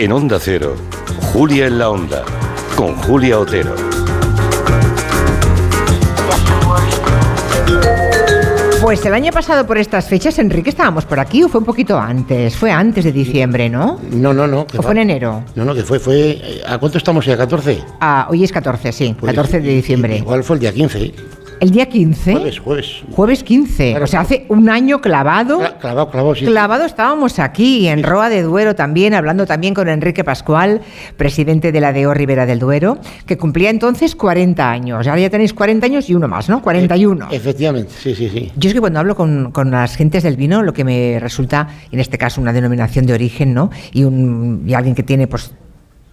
En Onda Cero, Julia en la Onda, con Julia Otero. Pues el año pasado por estas fechas, Enrique, estábamos por aquí o fue un poquito antes. Fue antes de diciembre, ¿no? No, no, no. que ¿O fue en enero? No, no, que fue, fue. ¿A cuánto estamos ya? ¿14? Ah, hoy es 14, sí, Pues, 14 de diciembre. Igual fue el día 15. El día 15. Jueves, jueves. Jueves 15. Claro. O sea, hace un año clavado. Cla- Clavado, clavado, sí. Clavado estábamos aquí, en Roa de Duero también, hablando también con Enrique Pascual, presidente de la DEO Ribera del Duero, que cumplía entonces 40 años. Ahora ya tenéis 40 años y uno más, ¿no? 41. E- Efectivamente, sí, sí, sí. Yo es que cuando hablo con, con las gentes del vino, lo que me resulta, en este caso, una denominación de origen, ¿no? Y, un, y alguien que tiene, pues,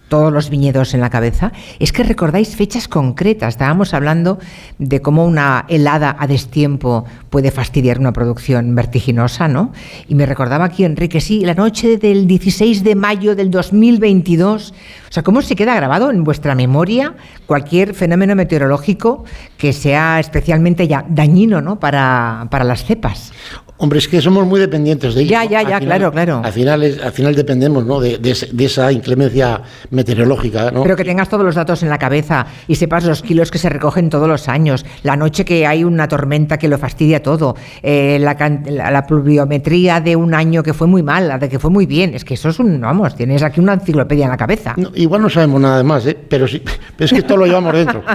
todos los viñedos en la cabeza, es que recordáis fechas concretas. Estábamos hablando de cómo una helada a destiempo puede fastidiar una producción vertiginosa, ¿no? Y me recordaba aquí, Enrique, sí, la noche del 16 de mayo del 2022. O sea, ¿cómo se queda grabado en vuestra memoria cualquier fenómeno meteorológico que sea especialmente ya dañino, ¿no? Para, para las cepas. Hombre, es que somos muy dependientes de ello. Ya, ya, ya, claro, claro. Al final, es- al final dependemos ¿no? de, de de esa inclemencia meteorológica. ¿no? Pero que tengas todos los datos en la cabeza y sepas los kilos que se recogen todos los años, la noche que hay una tormenta que lo fastidia todo, eh, la, la- la pluviometría de un año que fue muy mal, la de que fue muy bien. Es que eso es un, vamos, tienes aquí una enciclopedia en la cabeza. No, igual no sabemos nada más, ¿eh? pero, sí, pero es que todo lo llevamos dentro.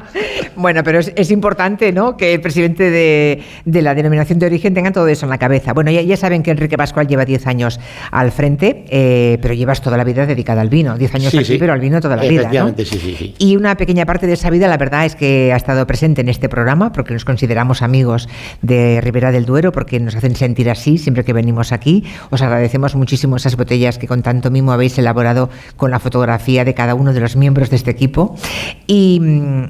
Bueno, pero es, es importante ¿no? que el presidente de, de la denominación de origen tenga todo eso en la cabeza. Bueno, ya, ya saben que Enrique Pascual lleva 10 años al frente, eh, pero llevas toda la vida dedicada al vino. 10 años Sí, aquí, sí. pero al vino toda la vida. ¿no? Sí, sí, sí. Y una pequeña parte de esa vida, la verdad es que ha estado presente en este programa, porque nos consideramos amigos de Ribera del Duero, porque nos hacen sentir así siempre que venimos aquí. Os agradecemos muchísimo esas botellas que con tanto mimo habéis elaborado con la fotografía de cada uno de los miembros de este equipo. Y,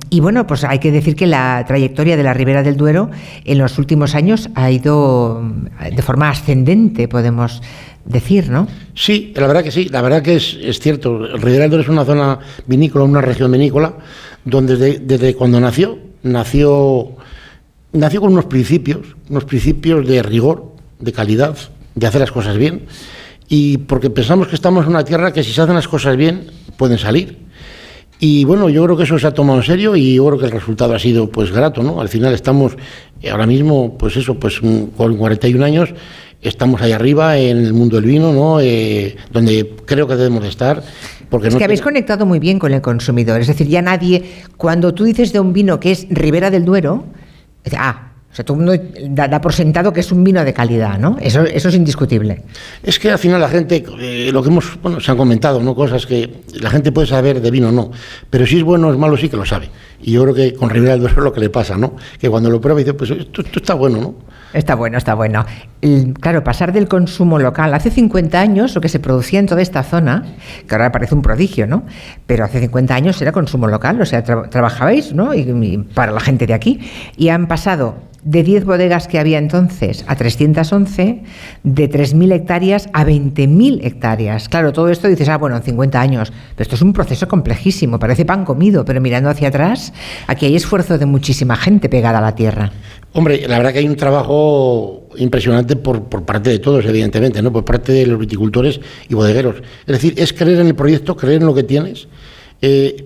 y bueno, pues hay que decir que la trayectoria de la Ribera del Duero en los últimos años ha ido de forma ascendente, podemos decir, ¿no? Sí, la verdad que sí, la verdad que es, es cierto. El Duero es una zona vinícola, una región vinícola, donde desde, desde cuando nació, nació, nació con unos principios, unos principios de rigor, de calidad, de hacer las cosas bien. Y porque pensamos que estamos en una tierra que si se hacen las cosas bien, pueden salir. Y bueno, yo creo que eso se ha tomado en serio y yo creo que el resultado ha sido pues grato, ¿no? Al final estamos eh, ahora mismo, pues eso, pues mm, con 41 años estamos ahí arriba en el mundo del vino, ¿no? Eh, donde creo que debemos de estar. Porque Es no que habéis conectado muy bien con el consumidor. Es decir, ya nadie, cuando tú dices de un vino que es Ribera del Duero, dice, ah, o sea, todo el mundo da, por sentado que es un vino de calidad, ¿no? Eso, eso es indiscutible. Es que al final la gente, eh, lo que hemos, bueno, se han comentado, ¿no? Cosas que la gente puede saber de vino, no. Pero si es bueno o es malo, sí que lo sabe. Y yo creo que con Ribera del Duero es lo que le pasa, ¿no? Que cuando lo prueba dice, pues esto, esto está bueno, ¿no? Está bueno, está bueno. Claro, pasar del consumo local. Hace 50 años lo que se producía en toda esta zona, que ahora parece un prodigio, ¿no? Pero hace 50 años era consumo local, o sea, tra- trabajabais, ¿no? Y, para la gente de aquí. Y han pasado de 10 bodegas que había entonces a 311, de 3.000 hectáreas a 20.000 hectáreas. Claro, todo esto dices, ah, bueno, en 50 años. Pero esto es un proceso complejísimo, parece pan comido, pero mirando hacia atrás, aquí hay esfuerzo de muchísima gente pegada a la tierra. Hombre, la verdad que hay un trabajo impresionante por, por parte de todos, evidentemente, ¿no? Por parte de los viticultores y bodegueros. Es decir, es creer en el proyecto, creer en lo que tienes, eh,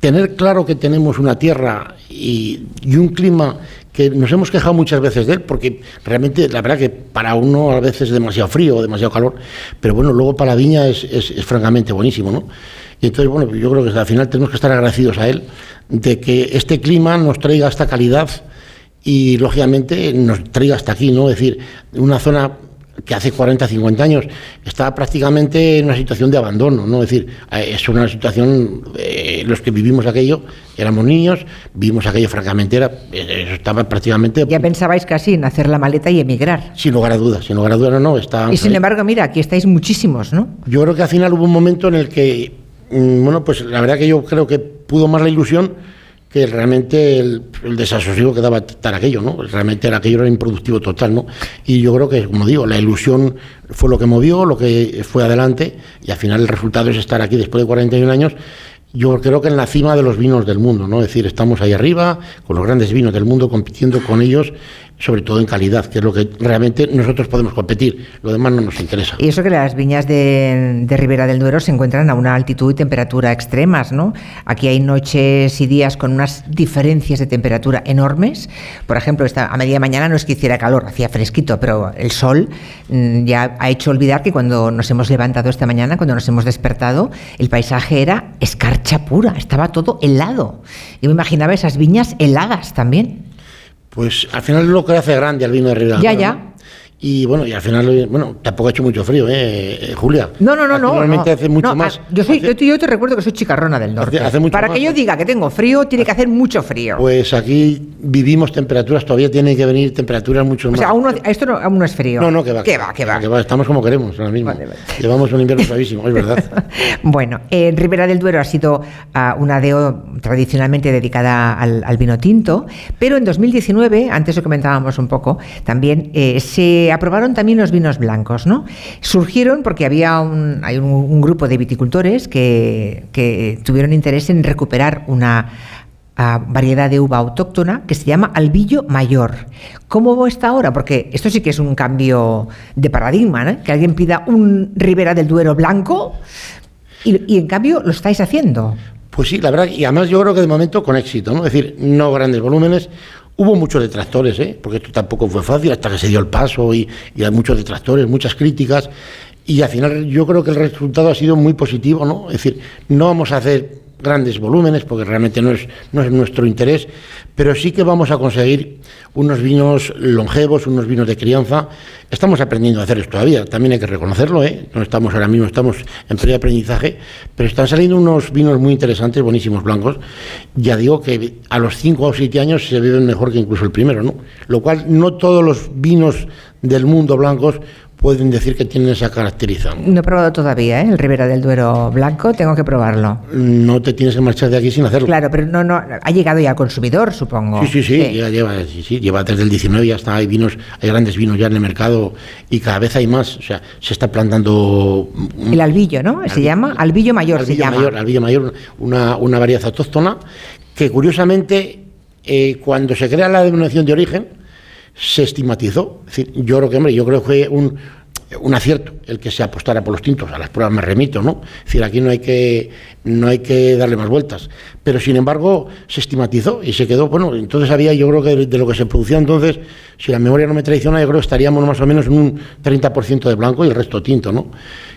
tener claro que tenemos una tierra y, un clima que nos hemos quejado muchas veces de él, porque realmente la verdad que para uno a veces es demasiado frío o demasiado calor, pero bueno, luego para la viña es, es- es francamente buenísimo, ¿no? Y entonces, bueno, yo creo que al final tenemos que estar agradecidos a él de que este clima nos traiga esta calidad y lógicamente nos traiga hasta aquí, ¿no? Es decir, una zona que hace 40, 50 años estaba prácticamente en una situación de abandono, ¿no? Es decir, eh, es una situación, eh, los que vivimos aquello, éramos niños, vivimos aquello francamente, era, eh, eso estaba prácticamente, Ya pensabais casi en hacer la maleta y emigrar. sin lugar a dudas, sin lugar a dudas, no, no, está... Y sin embargo, mira, aquí estáis muchísimos, ¿no? Yo creo que al final hubo un momento en el que, mm, bueno, pues la verdad que yo creo que pudo más la ilusión que realmente el, desasosiego que daba estar aquello, ¿no? Realmente era aquello era improductivo total, ¿no? Y yo creo que, como digo, la ilusión fue lo que movió, lo que fue adelante, y al final el resultado es estar aquí después de 41 años. Yo creo que en la cima de los vinos del mundo, ¿no? Es decir, estamos ahí arriba, con los grandes vinos del mundo, compitiendo con ellos, sobre todo en calidad, que es lo que realmente nosotros podemos competir, lo demás no nos interesa. Y eso que las viñas de, Ribera del Duero se encuentran a una altitud y temperatura extremas, ¿no? Aquí hay noches y días con unas diferencias de temperatura enormes. Por ejemplo, esta, a media mañana no es que hiciera calor, hacía fresquito, pero el sol mm, ya ha hecho olvidar que cuando nos hemos levantado esta mañana, cuando nos hemos despertado, el paisaje era escarcha pura, estaba todo helado. Yo me imaginaba esas viñas heladas también. Pues al final es lo que hace grande al vino de Ribera. Ya, ya. Y bueno, y al final, bueno, tampoco ha hecho mucho frío, ¿eh, eh Julia? No, no, no, no. Normalmente hace mucho más. Yo, soy, yo, te, recuerdo que soy chicarrona del norte. Hace, mucho Para que yo diga que tengo frío, tiene que hacer mucho frío. Pues aquí vivimos temperaturas, todavía tienen que venir temperaturas mucho más. O sea, aún esto no, aún no es frío. No, no, que va. Que va, que va. Estamos como queremos ahora mismo. Llevamos un invierno suavísimo, es verdad. bueno, en Ribera del Duero ha sido uh, una DEO tradicionalmente dedicada al, al, vino tinto, pero en 2019, antes lo comentábamos un poco, también eh, se aprobaron también los vinos blancos, ¿no? Surgieron porque había un, hay un, grupo de viticultores que, tuvieron interés en recuperar una ah, variedad de uva autóctona que se llama albillo mayor. ¿Cómo está ahora? Porque esto sí que es un cambio de paradigma, ¿no? que alguien pida un Ribera del Duero blanco y, y en cambio lo estáis haciendo. Pues sí, la verdad, y además yo creo que de momento con éxito, ¿no? Es decir, no grandes volúmenes, Hubo muchos detractores, ¿eh? porque esto tampoco fue fácil hasta que se dio el paso y, hay muchos detractores, muchas críticas. Y al final yo creo que el resultado ha sido muy positivo, ¿no? Es decir, no vamos a hacer grandes volúmenes porque realmente no es, no es nuestro interés, pero sí que vamos a conseguir unos vinos longevos, unos vinos de crianza. Estamos aprendiendo a hacer esto todavía, también hay que reconocerlo, ¿eh? no estamos ahora mismo, estamos en pleno aprendizaje, pero están saliendo unos vinos muy interesantes, buenísimos blancos. Ya digo que a los 5 o 7 años se beben mejor que incluso el primero, ¿no? Lo cual no todos los vinos del mundo blancos pueden decir que tienen esa caracterización. No he probado todavía ¿eh? el Ribera del Duero blanco, tengo que probarlo. No te tienes que marchar de aquí sin hacerlo. Claro, pero no, no, ha llegado ya al consumidor, supongo. Sí, sí, sí, lleva, sí, lleva desde el 19 ya está, hay vinos, hay grandes vinos ya en el mercado y cada vez hay más, o sea, se está plantando... El albillo, ¿no? Se llama albillo mayor, albillo se llama. Mayor, albillo mayor, una, una variedad autóctona que curiosamente eh, cuando se crea la denominación de origen, se estigmatizó. Yo creo que, hombre, yo creo que fue un, un acierto el que se apostara por los tintos, a las pruebas me remito, ¿no? Es decir, aquí no hay que, no hay que darle más vueltas. Pero sin embargo, se estigmatizó y se quedó, bueno, entonces había, yo creo que de, lo que se producía entonces, si la memoria no me traiciona, yo creo que estaríamos más o menos en un 30% de blanco y el resto tinto, ¿no?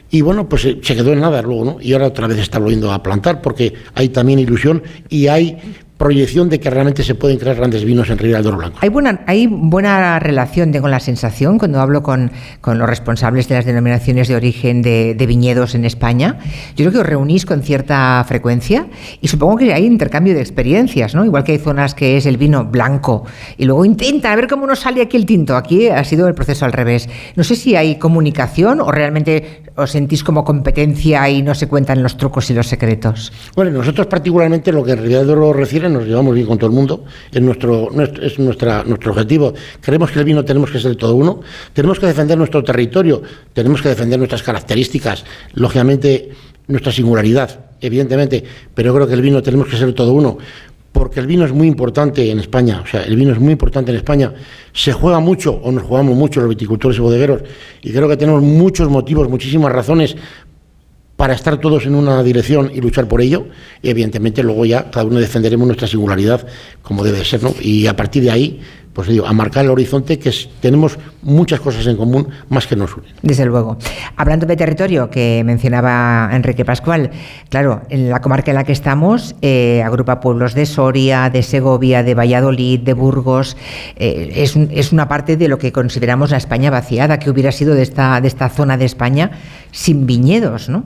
Y bueno, pues se quedó en nada luego, ¿no? Y ahora otra vez está volviendo a plantar porque hay también ilusión y hay proyección de que realmente se pueden crear grandes vinos en Ribera del Blanco. Hay buena, hay buena relación, tengo la sensación, cuando hablo con, los responsables de las denominaciones de origen de, viñedos en España. Yo creo que os reunís con cierta frecuencia y supongo que hay intercambio de experiencias, ¿no? Igual que hay zonas que es el vino blanco y luego intenta a ver cómo nos sale aquí el tinto. Aquí ha sido el proceso al revés. No sé si hay comunicación o realmente os sentís como competencia y no se cuentan los trucos y los secretos. Bueno, nosotros particularmente lo que en realidad lo refiere nos llevamos bien con todo el mundo, es nuestro, es nuestra, nuestro objetivo. Creemos que el vino tenemos que ser todo uno, tenemos que defender nuestro territorio, tenemos que defender nuestras características, lógicamente nuestra singularidad, evidentemente, pero creo que el vino tenemos que ser todo uno, porque el vino es muy importante en España, o sea, el vino es muy importante en España, se juega mucho, o nos jugamos mucho los viticultores y bodegueros, y creo que tenemos muchos motivos, muchísimas razones para estar todos en una dirección y luchar por ello. Y evidentemente luego ya cada uno defenderemos nuestra singularidad como debe ser, ¿no? Y a partir de ahí pues digo, a marcar el horizonte, que tenemos muchas cosas en común más que nos unen. Desde luego. Hablando de territorio, que mencionaba Enrique Pascual, claro, en la comarca en la que estamos eh, agrupa pueblos de Soria, de Segovia, de Valladolid, de Burgos. Eh, es, es, una parte de lo que consideramos la España vaciada, que hubiera sido de esta, de esta zona de España sin viñedos, ¿no?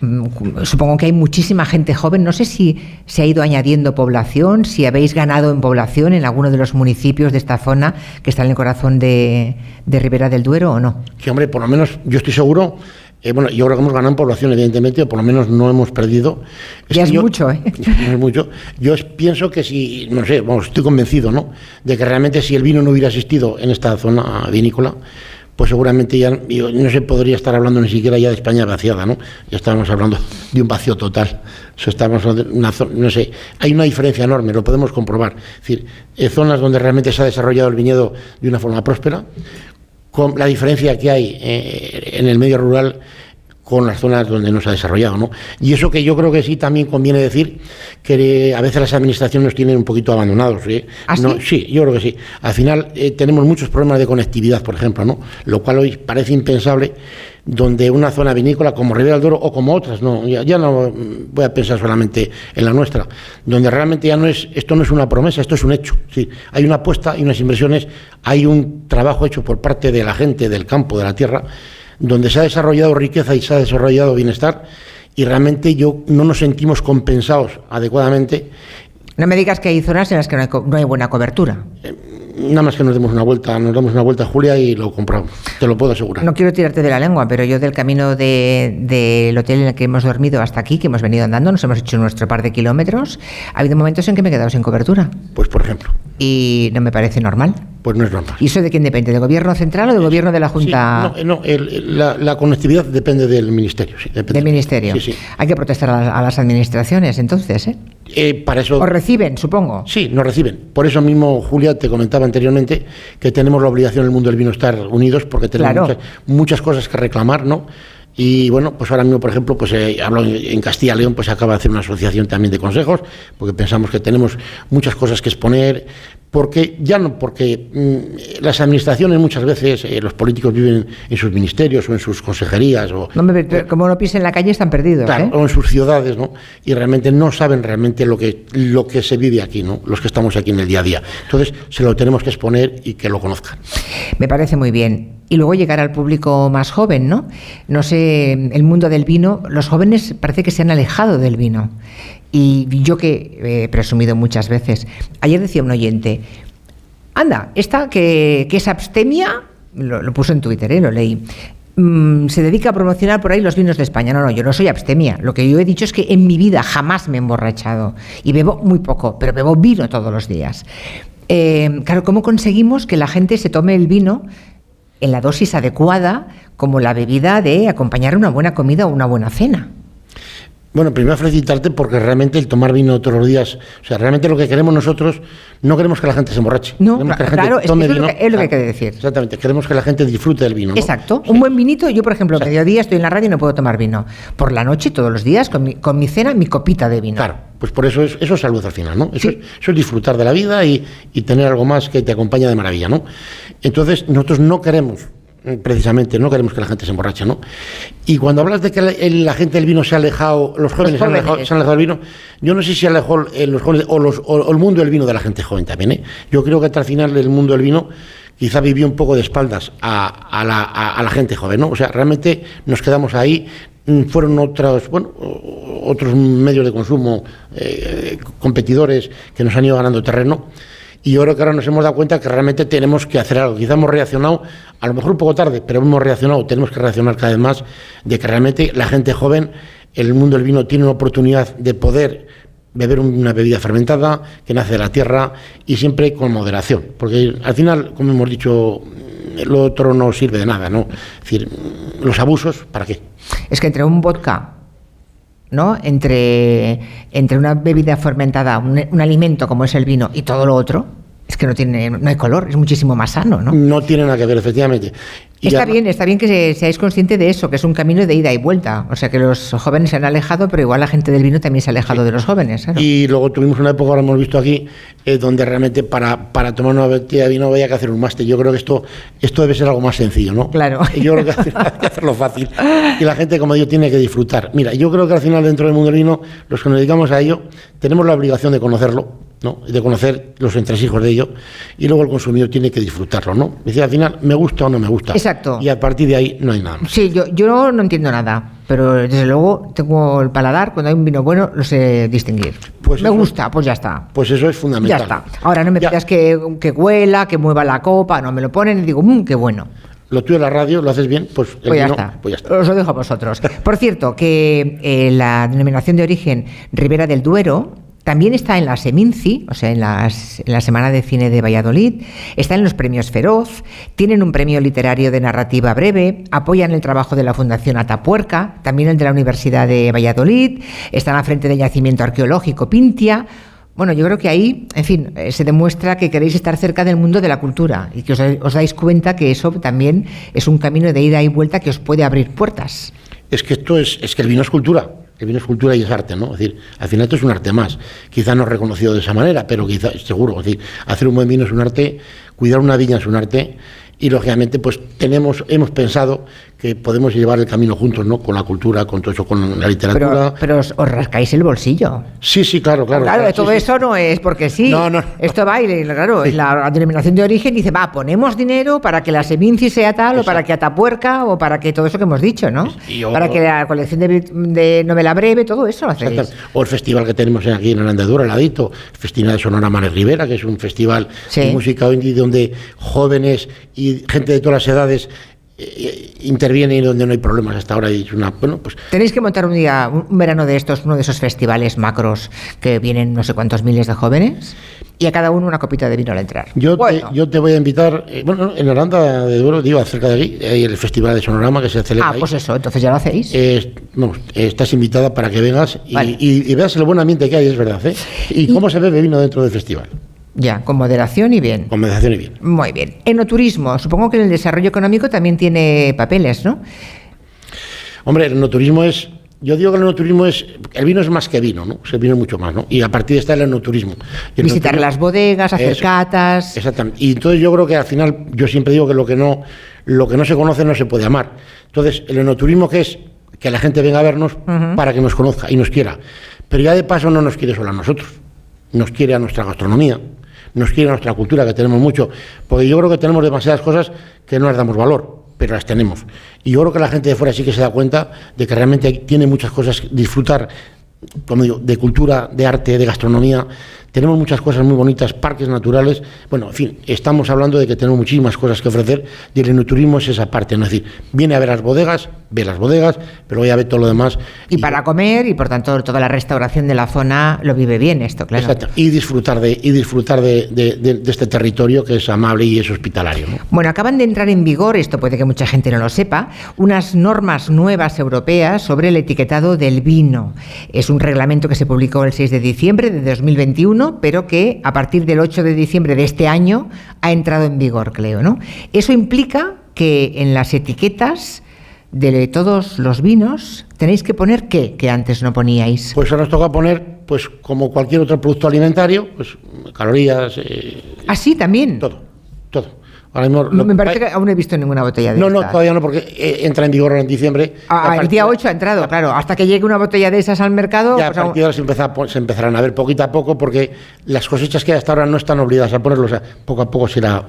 Mm, supongo que hay muchísima gente joven. No sé si se ha ido añadiendo población, si habéis ganado en población en alguno de los municipios de esta zona que está en el corazón de, Ribera del Duero o no. Sí, hombre, por lo menos yo estoy seguro. Eh, bueno, yo creo que hemos ganado en población, evidentemente, o por lo menos no hemos perdido. ya es mucho, ¿eh? No es mucho. Yo pienso que si, no sé, vamos, estoy convencido, ¿no? De que realmente si el vino no hubiera existido en esta zona vinícola, pues seguramente ya no se podría estar hablando ni siquiera ya de España vaciada, ¿no? Ya estábamos hablando de un vacío total. Eso estamos una no sé, hay una diferencia enorme, lo podemos comprobar. Es decir, zonas donde realmente se ha desarrollado el viñedo de una forma próspera, con la diferencia que hay eh, en el medio rural con las zonas donde no se ha desarrollado. ¿no? Y eso que yo creo que sí también conviene decir que a veces las administraciones nos tienen un poquito abandonados. ¿eh? ¿Ah, sí? yo creo que sí. Al final eh, tenemos muchos problemas de conectividad, por ejemplo, ¿no? lo cual hoy parece impensable donde una zona vinícola como Ribera del Duero o como otras, no, ya, no voy a pensar solamente en la nuestra, donde realmente ya no es, esto no es una promesa, esto es un hecho. Sí, hay una apuesta y unas inversiones, hay un trabajo hecho por parte de la gente del campo, de la tierra, donde se ha desarrollado riqueza y se ha desarrollado bienestar y realmente yo no nos sentimos compensados adecuadamente. No me digas que hay zonas en las que no hay, buena cobertura. Eh, nada más que nos demos una vuelta, nos damos una vuelta, Julia, y lo compramos. Te lo puedo asegurar. No quiero tirarte de la lengua, pero yo del camino del de, hotel en el que hemos dormido hasta aquí, que hemos venido andando, nos hemos hecho nuestro par de kilómetros, ha habido momentos en que me he quedado sin cobertura. Pues por ejemplo. Y no me parece normal. Pues no es normal. ¿Y eso de quién depende? ¿Del gobierno central o del gobierno de la Junta? no, la, conectividad depende del ministerio. Sí, del ministerio. Sí, sí. Hay que protestar a, las administraciones, entonces, ¿eh? ¿Eh? para eso. ¿O reciben, supongo? Sí, nos reciben. Por eso mismo, Julia, te comentaba anteriormente que tenemos la obligación en el mundo del vino estar unidos porque tenemos muchas, muchas cosas que reclamar, ¿no? Y bueno, pues ahora mismo, por ejemplo, pues eh, hablo en Castilla León, pues acaba de hacer una asociación también de consejos, porque pensamos que tenemos muchas cosas que exponer, porque ya no, porque mm, las administraciones muchas veces, eh, los políticos viven en sus ministerios o en sus consejerías. O, como no pisen la calle están perdidos. ¿eh? O en sus ciudades, ¿no? Y realmente no saben realmente lo que, lo que se vive aquí, ¿no? Los que estamos aquí en el día a día. Entonces, se lo tenemos que exponer y que lo conozcan. Me parece muy bien y luego llegar al público más joven, ¿no? No sé, el mundo del vino, los jóvenes parece que se han alejado del vino. Y yo que he presumido muchas veces, ayer decía un oyente, anda, esta que, es abstemia, lo, puso en Twitter, ¿eh? lo leí, mm, se dedica a promocionar por ahí los vinos de España. No, no, yo no soy abstemia. Lo que yo he dicho es que en mi vida jamás me he emborrachado y bebo muy poco, pero bebo vino todos los días. Eh, claro, ¿cómo conseguimos que la gente se tome el vino en la dosis adecuada como la bebida de acompañar una buena comida o una buena cena. Bueno, primero felicitarte porque realmente el tomar vino todos los días, o sea, realmente lo que queremos nosotros, no queremos que la gente se emborrache. No, claro, es, lo que, hay que decir. Exactamente, queremos que la gente disfrute del vino. Exacto, un buen vinito, yo por ejemplo, mediodía estoy en la radio y no puedo tomar vino. Por la noche, todos los días, con mi, con mi cena, mi copita de vino. Claro, pues por eso es, eso es salud al final, ¿no? Eso, es, eso es disfrutar de la vida y, y tener algo más que te acompaña de maravilla, ¿no? Entonces, nosotros no queremos precisamente, no queremos que la gente se emborrache, ¿no? Y cuando hablas de que la, gente del vino se ha alejado, los jóvenes, Se, han alejado, del vino, yo no sé si se alejó eh, los jóvenes o, los, el mundo del vino de la gente joven también, ¿eh? Yo creo que hasta el final el mundo del vino quizá vivió un poco de espaldas a, la, gente joven, ¿no? O sea, realmente nos quedamos ahí, mm, fueron otros, bueno, otros medios de consumo, eh, competidores que nos han ido ganando terreno y yo creo que ahora nos hemos dado cuenta que realmente tenemos que hacer algo. Quizá hemos reaccionado, a lo mejor un poco tarde, pero hemos reaccionado, tenemos que reaccionar cada vez más de que realmente la gente joven, el mundo del vino tiene una oportunidad de poder beber una bebida fermentada que nace de la tierra y siempre con moderación, porque al final, como hemos dicho, lo otro no sirve de nada, ¿no? Es decir, los abusos, ¿para qué? Es que entre un vodka ¿no? Entre, entre una bebida fermentada, un, alimento como es el vino y todo lo otro, es que no tiene no hay color, es muchísimo más sano, ¿no? No tiene nada que ver, efectivamente. Está bien, está bien que seáis conscientes de eso, que es un camino de ida y vuelta. O sea, que los jóvenes se han alejado, pero igual la gente del vino también se ha alejado de los jóvenes. Y luego tuvimos una época, ahora hemos visto aquí, eh, donde realmente para, para tomar una botella de vino había que hacer un máster. Yo creo que esto, esto debe ser algo más sencillo, ¿no? Claro. Yo creo que hay que hacerlo fácil. Y la gente, como digo, tiene que disfrutar. Mira, yo creo que al final, dentro del mundo del vino, los que nos dedicamos a ello, tenemos la obligación de conocerlo ¿no? de conocer los entresijos de ello y luego el consumidor tiene que disfrutarlo, ¿no? Dice, al final, ¿me gusta o no me gusta? Exacto. Y a partir de ahí no hay nada más. Sí, yo, yo no entiendo nada, pero desde luego tengo el paladar, cuando hay un vino bueno lo sé distinguir. Pues me gusta, pues ya está. Pues eso es fundamental. Ya está. Ahora no me pidas que, que huela, que mueva la copa, no, me lo ponen y digo, mmm, qué bueno lo tuyo en la radio, lo haces bien, pues, pues, ya, está. pues ya está. Os lo dejo a vosotros. Por cierto, que eh, la denominación de origen Ribera del Duero También está en la Seminci, o sea, en, la Semana de Cine de Valladolid, está en los premios Feroz, tienen un premio literario de narrativa breve, apoyan el trabajo de la Fundación Atapuerca, también el de la Universidad de Valladolid, están al frente del yacimiento arqueológico Pintia. Bueno, yo creo que ahí, en fin, eh, se demuestra que queréis estar cerca del mundo de la cultura y que os, os dais cuenta que eso también es un camino de ida y vuelta que os puede abrir puertas. Es que esto es, es que el vino es cultura. El vino es cultura y es arte, ¿no? Es decir, al final esto es un arte más. Quizá no reconocido de esa manera, pero quizá, seguro. Es decir, hacer un buen vino es un arte, cuidar una viña es un arte. Y lógicamente, pues tenemos, hemos pensado que podemos llevar el camino juntos, ¿no? Con la cultura, con todo eso, con la literatura. Pero, pero os, os rascáis el bolsillo. sí, sí, claro, claro. Claro, claro, todo sí, sí. eso no es porque sí. No, no. Esto va y, claro, la denominación de origen dice, va, ponemos dinero para que la Seminci sea tal, o para que Atapuerca, o para que todo eso que hemos dicho, ¿no? Yo- Para que la colección de, de novela breve, todo eso lo hacéis. Exacto. O el festival que tenemos aquí en Andadura, al ladito, el Festival de Sonora Manes Rivera, que es un festival Sí. de música indie donde jóvenes y gente de todas las edades eh, intervienen y donde no hay problemas hasta ahora. Y una, bueno, pues Tenéis que montar un día, un verano de estos, uno de esos festivales macros que vienen no sé cuántos miles de jóvenes y a cada uno una copita de vino al entrar. yo, Bueno, te, yo te voy a invitar, eh, bueno, en Aranda de Duero, digo, cerca de aquí, hay el Festival de Sonorama que se celebra ah, ahí. pues eso, entonces ya lo hacéis. Eh, eh, estás invitada para que vengas y, Vale. y- y veas el buen ambiente que hay, es verdad. ¿eh? Y, cómo se bebe vino dentro del festival. Ya, con moderación y bien. Conversación y bien. Muy bien. Enoturismo, supongo que en el desarrollo económico también tiene papeles, ¿no? Hombre, el enoturismo es. Yo digo que el enoturismo es. El vino es más que vino, ¿no? O sea, el vino es mucho más, ¿no? Y a partir de está el enoturismo. Y el Visitar enoturismo- las bodegas, hacer Eso. catas. Exactamente. Y entonces yo creo que al final, yo siempre digo que lo que no, lo que no se conoce no se puede amar. Entonces, el enoturismo que es que la gente venga a vernos para que nos conozca y nos quiera. Pero ya de paso no nos quiere solo a nosotros. Nos quiere a nuestra gastronomía, nos quiere nuestra cultura, que tenemos mucho. Porque yo creo que tenemos demasiadas cosas que no les damos valor, pero las tenemos. Y yo creo que la gente de fuera sí que se da cuenta de que realmente tiene muchas cosas que disfrutar como digo, de cultura, de arte, de gastronomía. Tenemos muchas cosas muy bonitas, parques naturales. Bueno, en fin, estamos hablando de que tenemos muchísimas cosas que ofrecer y el enoturismo es esa parte. ¿no? Es decir, viene a ver las bodegas, ve las bodegas, pero ya ve todo lo demás. Y para comer, y por tanto toda la restauración de la zona lo vive bien esto, claro. Exacto, y disfrutar de y disfrutar de, de- de- de este territorio que es amable y es hospitalario. ¿no? Bueno, acaban de entrar en vigor, esto puede que mucha gente no lo sepa, unas normas nuevas europeas sobre el etiquetado del vino. Es un reglamento que se publicó el 6 de diciembre de 2021, pero que a partir del 8 de diciembre de este año ha entrado en vigor, creo, ¿no? Eso implica que en las etiquetas de todos los vinos tenéis que poner qué, que antes no poníais. Pues ahora nos toca poner, pues como cualquier otro producto alimentario, pues calorías, eh, Así también. todo, todo. Ahora mismo lo- Me parece que aún no he visto ninguna botella de No, no, todavía no, porque eh, entra en vigor en diciembre. Ah, el día 8 ha entrado, claro. Hasta que llegue una botella de esas al mercado. Ya, a pues aún- partir de ahora se, empezarán a ver poquito a poco, porque las cosechas que hasta ahora no están obligadas a ponerlo, o sea, poco a poco se irá,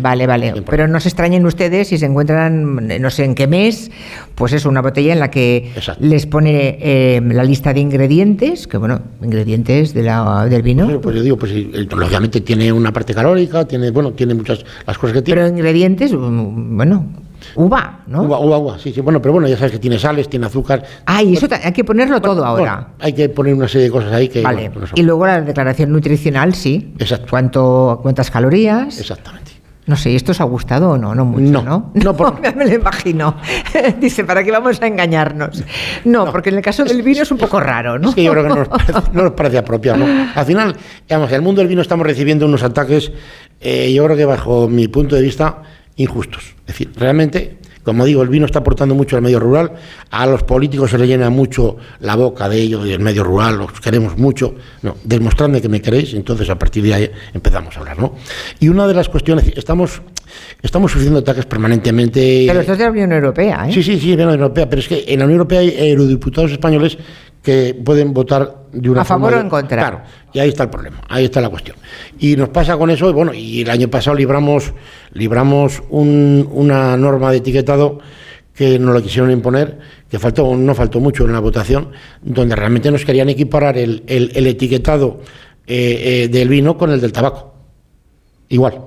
vale, vale. Pero no se extrañen ustedes si se encuentran, no sé en qué mes, pues es una botella en la que Exacto. les pone eh, la lista de ingredientes, que bueno, ingredientes de la, del vino. Pues, pues yo digo, pues sí, el- lógicamente tiene una parte calórica, tiene, bueno, tiene muchas las cosas tiene. pero ingredientes, um, bueno, uva, ¿no? Uva, uva, uva, sí, sí. Bueno, pero bueno, ya sabes que tiene sales, tiene azúcar. Ah, y eso hay que ponerlo todo ahora. Bueno, hay que poner una serie de cosas ahí que. vale. bueno, y luego la declaración nutricional, sí. Exacto. ¿Cuánto, ¿Cuántas calorías? Exactamente. No sé, ¿esto os ha gustado o no? No mucho, No, ¿no? no, por- me lo imagino. Dice, ¿para qué vamos a engañarnos? No, porque en el caso del vino es un poco raro, ¿no? Es que yo creo que no nos parece, no nos parece apropiado. ¿no? Al final, digamos, en el mundo del vino estamos recibiendo unos ataques, eh, yo creo que bajo mi punto de vista, injustos. Es decir, realmente, como digo, el vino está aportando mucho al medio rural, a los políticos se les llena mucho la boca de ello, del medio rural, los queremos mucho. No, demostradme que me queréis, entonces a partir de ahí empezamos a hablar. ¿no? Y una de las cuestiones, estamos, estamos sufriendo ataques permanentemente. Pero esto es de la Unión Europea, ¿eh? Sí, sí, sí, de la Unión Europea, pero es que en la Unión Europea hay eurodiputados españoles que pueden votar de una A favor forma o de- en contra. Claro, y ahí está el problema, ahí está la cuestión. Y nos pasa con eso, y bueno, y el año pasado libramos, libramos un- una norma de etiquetado que nos lo quisieron imponer, que faltó, no faltó mucho en la votación, donde realmente nos querían equiparar el, el- el etiquetado eh, eh, del vino con el del tabaco. Igual.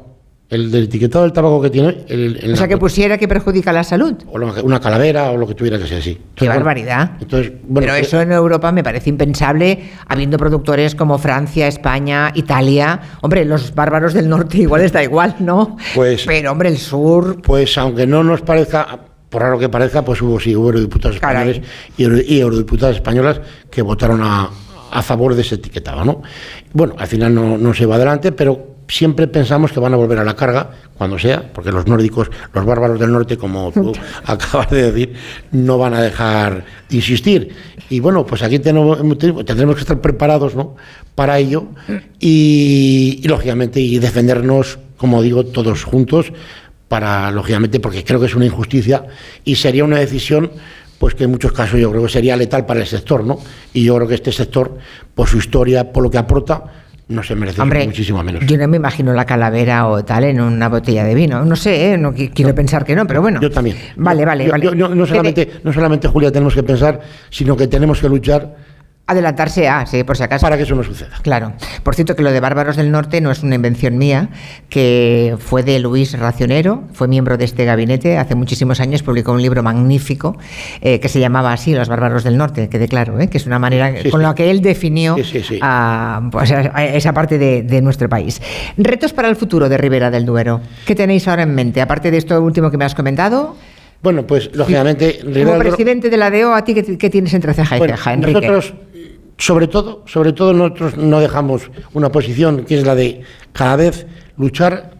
El del etiquetado del tabaco que tiene. el- O sea, que pusiera que perjudica la salud. o una calavera o lo que tuviera que ser así. Qué barbaridad. Entonces, bueno, Pero eh, eso en Europa me parece impensable, habiendo productores como Francia, España, Italia. Hombre, los bárbaros del norte igual está igual, ¿no? Pues- Pero, hombre, el sur. Pues aunque no nos parezca, por raro que parezca, pues hubo sí, hubo eurodiputados españoles y, y eurodiputadas españolas que votaron a, a favor de ese etiquetado, ¿no? Bueno, al final no, no se va adelante, pero siempre pensamos que van a volver a la carga, cuando sea, porque los nórdicos, los bárbaros del norte, como tú acabas de decir, no van a dejar de insistir. Y bueno, pues aquí tenemos, tendremos que estar preparados, ¿no? Para ello y, y, lógicamente, y defendernos, como digo, todos juntos para, lógicamente, porque creo que es una injusticia y sería una decisión pues que en muchos casos yo creo que sería letal para el sector, ¿no? Y yo creo que este sector, por su historia, por lo que aporta, no se merece Hombre, muchísimo menos. Yo no me imagino la calavera o tal en una botella de vino. No sé, ¿eh? no qui- quiero pensar que no, pero bueno. Yo también. Vale, vale, yo- vale. yo- no solamente, no solamente, Julia, tenemos que pensar, sino que tenemos que luchar Adelantarse a, sí, por si acaso. para que eso no suceda. Claro. Por cierto, que lo de Bárbaros del Norte no es una invención mía, que fue de Luis Racionero, fue miembro de este gabinete hace muchísimos años, publicó un libro magnífico eh, que se llamaba así, Los Bárbaros del Norte, quede claro, ¿eh? que es una manera Sí, con sí. la que él definió Sí. A, pues, a- esa parte de, de nuestro país. Retos para el futuro de Ribera del Duero. ¿Qué tenéis ahora en mente? Aparte de esto último que me has comentado, Bueno, pues lógicamente, Ribera como del presidente de la DEO, ¿a ti qué, qué tienes entre ceja y Bueno, ceja, Enrique? nosotros, sobre todo, sobre todo nosotros no dejamos una posición que es la de cada vez luchar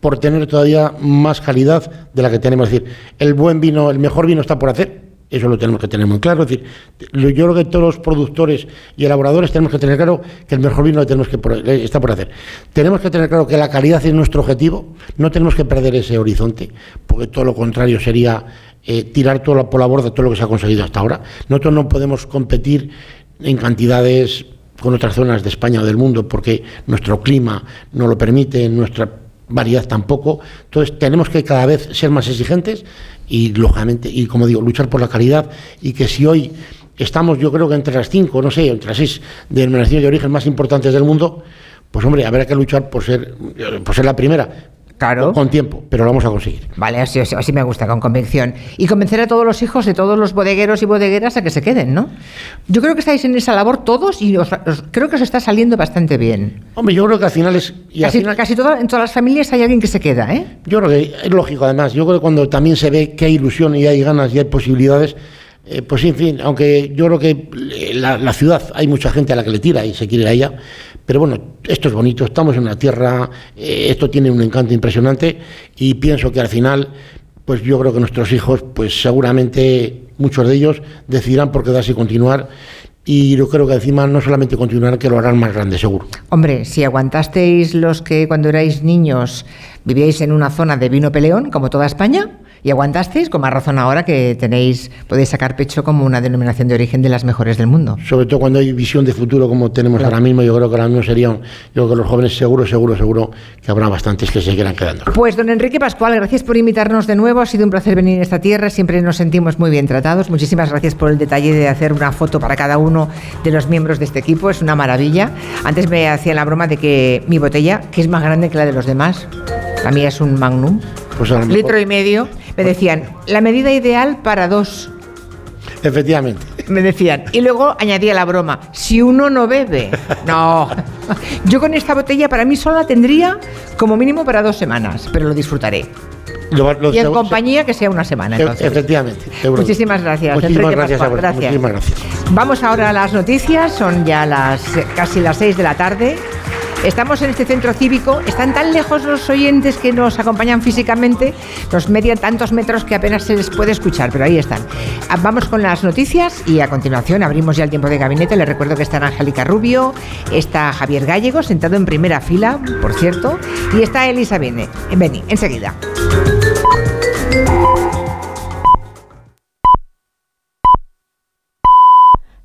por tener todavía más calidad de la que tenemos. Es decir, el buen vino, el mejor vino está por hacer. Eso lo tenemos que tener muy claro. Es decir, yo creo que todos los productores y elaboradores tenemos que tener claro que el mejor vino lo tenemos que eh, está por hacer. Tenemos que tener claro que la calidad es nuestro objetivo. No tenemos que perder ese horizonte, porque todo lo contrario sería eh, tirar todo por la borda todo lo que se ha conseguido hasta ahora. Nosotros no podemos competir en cantidades con otras zonas de España o del mundo porque nuestro clima no lo permite, nuestra variedad tampoco. Entonces tenemos que cada vez ser más exigentes y lógicamente, y como digo, luchar por la calidad y que si hoy estamos yo creo que entre las cinco, no sé, entre las seis denominaciones de origen más importantes del mundo, pues hombre, habrá que luchar por ser, por ser la primera. Claro. Con tiempo, pero lo vamos a conseguir. Vale, así, me gusta, con convicción. Y convencer a todos los hijos de todos los bodegueros y bodegueras a que se queden, ¿no? Yo creo que estáis en esa labor todos y os- os- creo que os está saliendo bastante bien. Hombre, yo creo que al final es... Y al Casi, final- casi toda- en todas las familias hay alguien que se queda, ¿eh? Yo creo que es lógico, además. Yo creo que cuando también se ve que hay ilusión y hay ganas y hay posibilidades, eh, pues en fin, aunque yo creo que la, la ciudad hay mucha gente a la que le tira y se quiere ir a ella, pero bueno, esto es bonito, estamos en una tierra, eh, esto tiene un encanto impresionante y pienso que al final, pues yo creo que nuestros hijos, pues seguramente muchos de ellos decidirán por quedarse y continuar. Y yo creo que encima no solamente continuarán, que lo harán más grande, seguro. Hombre, si aguantasteis los que cuando erais niños vivíais en una zona de vino peleón, como toda España, y aguantasteis, con más razón ahora que tenéis, podéis sacar pecho como una denominación de origen de las mejores del mundo. sobre todo cuando hay visión de futuro como tenemos Claro. ahora mismo, yo creo que ahora mismo serían, yo creo que los jóvenes seguro, seguro, seguro que habrá bastantes que se seguirán quedando. Pues don Enrique Pascual, gracias por invitarnos de nuevo. Ha sido un placer venir a esta tierra. Siempre nos sentimos muy bien tratados. Muchísimas gracias por el detalle de hacer una foto para cada uno de los miembros de este equipo. Es una maravilla. Antes me hacían la broma de que mi botella, que es más grande que la de los demás, la mía es un magnum, Pues a lo mejor- litro y medio, me decían, la medida ideal para dos. Efectivamente. Me decían. Y luego añadía la broma, si uno no bebe. No. Yo con esta botella para mí sola tendría como mínimo para dos semanas, pero lo disfrutaré. Lo- lo- Y en compañía que sea una semana. se- Entonces. efectivamente. seguro. Muchísimas gracias. Muchísimas gracias Pascual. Muchísimas gracias. Vamos ahora a las noticias, son ya las casi las 6 de la tarde. Estamos en este centro cívico, están tan lejos los oyentes que nos acompañan físicamente, nos median tantos metros que apenas se les puede escuchar, pero ahí están. Ah, Vamos con las noticias y a continuación abrimos ya el tiempo de gabinete. Les recuerdo que está Angélica Rubio, está Javier Gallego sentado en primera fila, por cierto, y está Elisa Bene. Beni, enseguida.